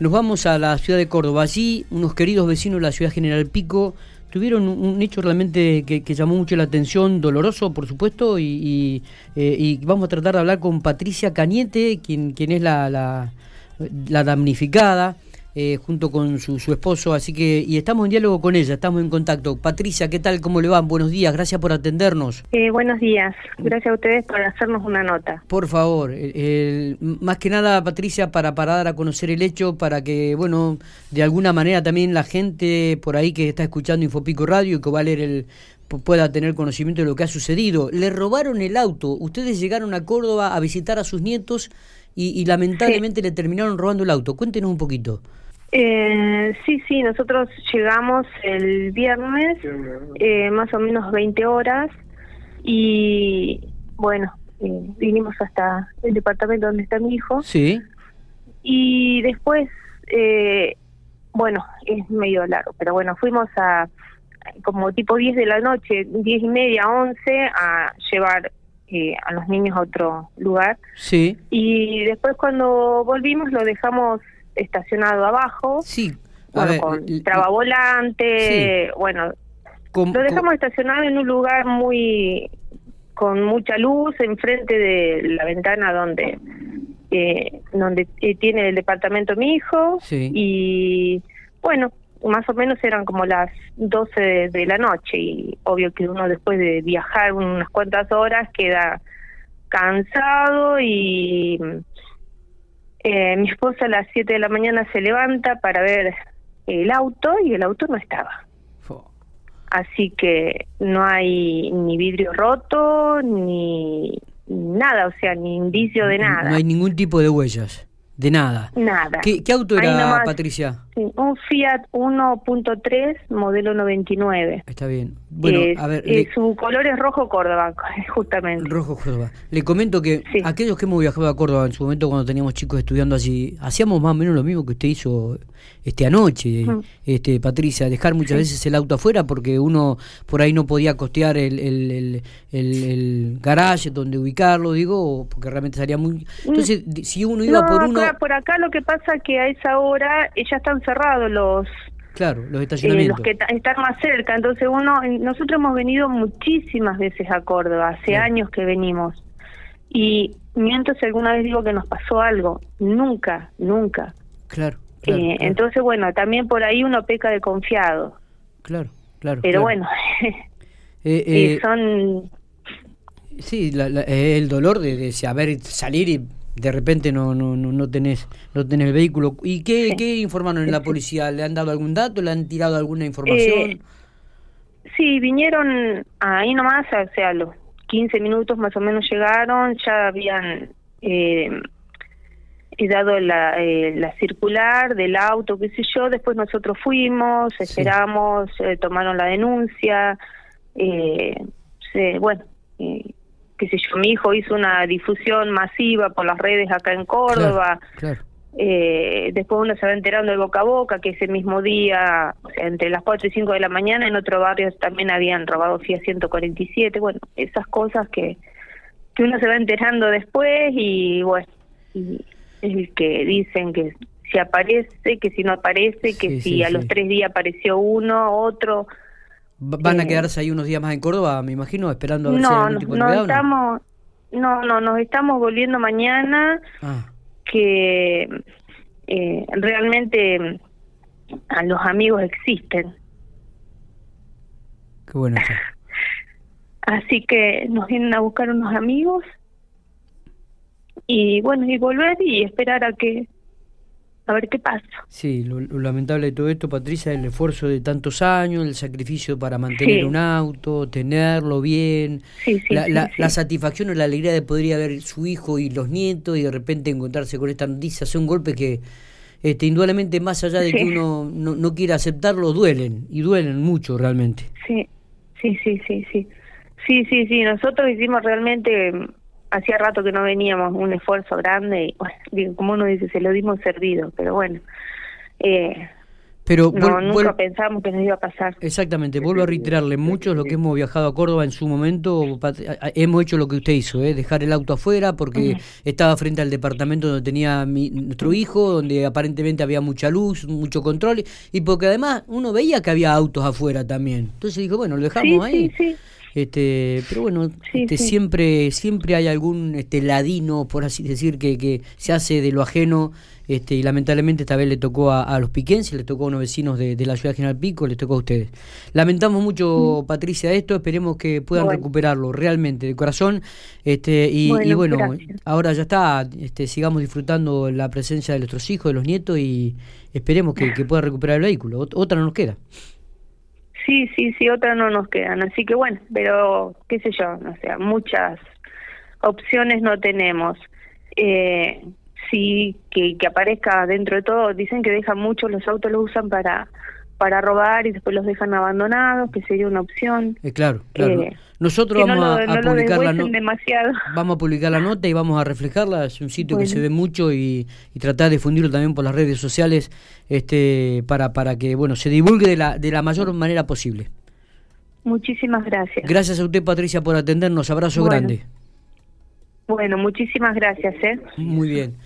Nos vamos a la ciudad de Córdoba. Allí, unos queridos vecinos de la ciudad General Pico tuvieron un, hecho realmente que, llamó mucho la atención, doloroso, por supuesto, y, eh, vamos a tratar de hablar con Patricia Cañete, quien, es la, la damnificada. Eh, junto con su, esposo, así que y estamos en diálogo con ella, estamos en contacto. Patricia, ¿qué tal? ¿Cómo le van? Buenos días, gracias por atendernos. Eh, buenos días, gracias a ustedes por hacernos una nota. Por favor, más que nada, Patricia, para, para dar a conocer el hecho, para que, bueno, de alguna manera también la gente por ahí que está escuchando Infopico Radio y que va a leer el pueda tener conocimiento de lo que ha sucedido. Le robaron el auto, ustedes llegaron a Córdoba a visitar a sus nietos y, lamentablemente le terminaron robando el auto. Cuéntenos un poquito. Eh, sí, sí, nosotros llegamos el viernes, eh, más o menos 20 horas, y bueno, eh, vinimos hasta el departamento donde está mi hijo. Sí. Y después, eh, bueno, es medio largo, pero bueno, fuimos a como tipo 10 de la noche, 10 y media, 11, a llevar eh, a los niños a otro lugar. Sí. Y después cuando volvimos lo dejamos estacionado abajo. Sí. bueno, con trabavolante, bueno, lo dejamos estacionado en un lugar muy con mucha luz enfrente de la ventana donde eh, donde eh, tiene el departamento mi hijo sí. y bueno más o menos eran como las 12 de, la noche y obvio que uno después de viajar unas cuantas horas queda cansado y eh, mi esposa a las 7 de la mañana se levanta para ver el auto y el auto no estaba. Así que no hay ni vidrio roto, ni nada, o sea, ni indicio de nada. No hay ningún tipo de huellas. De nada. Nada. ¿Qué, auto era, Patricia? Un Fiat 1.3 modelo 99. Está bien. Bueno, a ver. Su color es rojo Córdoba, justamente. Rojo Córdoba. Le comento que aquellos que hemos viajado a Córdoba en su momento cuando teníamos chicos estudiando allí, hacíamos más o menos lo mismo que usted hizo este anoche, mm. este Patricia, dejar muchas veces el auto afuera porque uno por ahí no podía costear el, el, el, garage donde ubicarlo, digo, porque realmente salía muy... Entonces, si uno iba por uno por acá lo que pasa que a esa hora ya están cerrados los claro los estacionamientos los que están más cerca. Entonces uno nosotros hemos venido muchísimas veces a Córdoba hace años que venimos. Y miento si alguna vez digo que nos pasó algo. Nunca nunca. Claro, eh, entonces bueno también por ahí uno peca de confiado. Claro claro pero bueno eh, eh, son sí el dolor de, de saber salir y de repente no no no, no tenés no tenés el vehículo. Y qué, qué informaron en la policía le han dado algún dato le han tirado alguna información eh, sí vinieron ahí nomás o sea los 15 minutos más o menos llegaron ya habían eh, dado la, eh, la circular del auto qué sé yo después nosotros fuimos esperamos eh, tomaron la denuncia eh, se, bueno eh, qué sé yo, mi hijo hizo una difusión masiva por las redes acá en Córdoba. Eh, después uno se va enterando de boca a boca que ese mismo día, o sea, entre las 4 y 5 de la mañana, en otro barrio también habían robado Fiat 147. Bueno, esas cosas que, que uno se va enterando después y bueno, y es el que dicen que si aparece, que si no aparece, que si a los tres días apareció uno, otro. ¿Van a quedarse ahí unos días más en Córdoba, me imagino, esperando a ver no, si hay algún tipo no, no estamos, no, no, nos estamos volviendo mañana, ah. que eh, realmente a los amigos existen. Qué bueno. Así que nos vienen a buscar unos amigos y bueno, y volver y esperar a que a ver qué pasa. Sí, lo, lamentable de todo esto, Patricia, es el esfuerzo de tantos años, el sacrificio para mantener un auto, tenerlo bien, la, la, satisfacción o la alegría de poder ir a ver su hijo y los nietos y de repente encontrarse con esta noticia. Son golpes que, este, indudablemente, más allá de que uno no, no quiera aceptarlo, duelen y duelen mucho realmente. Sí, sí, sí, sí, sí. Sí, sí, sí, nosotros hicimos realmente hacía rato que no veníamos, un esfuerzo grande y, bueno, como uno dice, se lo dimos servido, pero bueno. Eh, Pero no, nunca pensábamos que nos iba a pasar. Exactamente, vuelvo a reiterarle, muchos lo que hemos viajado a Córdoba en su momento, hemos hecho lo que usted hizo, ¿eh? dejar el auto afuera porque estaba frente al departamento donde tenía nuestro hijo, donde aparentemente había mucha luz, mucho control, y porque además uno veía que había autos afuera también. Entonces dijo, bueno, lo dejamos ahí. Este, pero bueno, este, siempre siempre hay algún este ladino, por así decir, que, que se hace de lo ajeno este, y lamentablemente esta vez le tocó a, los piquenses, le tocó a unos vecinos de, la ciudad de General Pico, le tocó a ustedes. Lamentamos mucho, mm. Patricia, esto, esperemos que puedan recuperarlo realmente, de corazón. Este, y bueno, ahora ya está, este, sigamos disfrutando la presencia de nuestros hijos, de los nietos y esperemos que, que pueda recuperar el vehículo. Otra no nos queda. Sí, sí, sí, otra no nos quedan. Así que bueno, pero qué sé yo, o sea, muchas opciones no tenemos. Eh, sí, que, que aparezca dentro de todo, dicen que dejan muchos, los autos los usan para para robar y después los dejan abandonados, que sería una opción. Eh, claro, claro. Eh, Nosotros vamos a, publicar la nota. Vamos a publicar la nota y vamos a reflejarla. Es un sitio que se ve mucho y, y, tratar de difundirlo también por las redes sociales este para para que bueno se divulgue de la de la mayor manera posible. Muchísimas gracias. Gracias a usted Patricia por atendernos. Abrazo grande. Bueno, muchísimas gracias. ¿eh? Muy bien.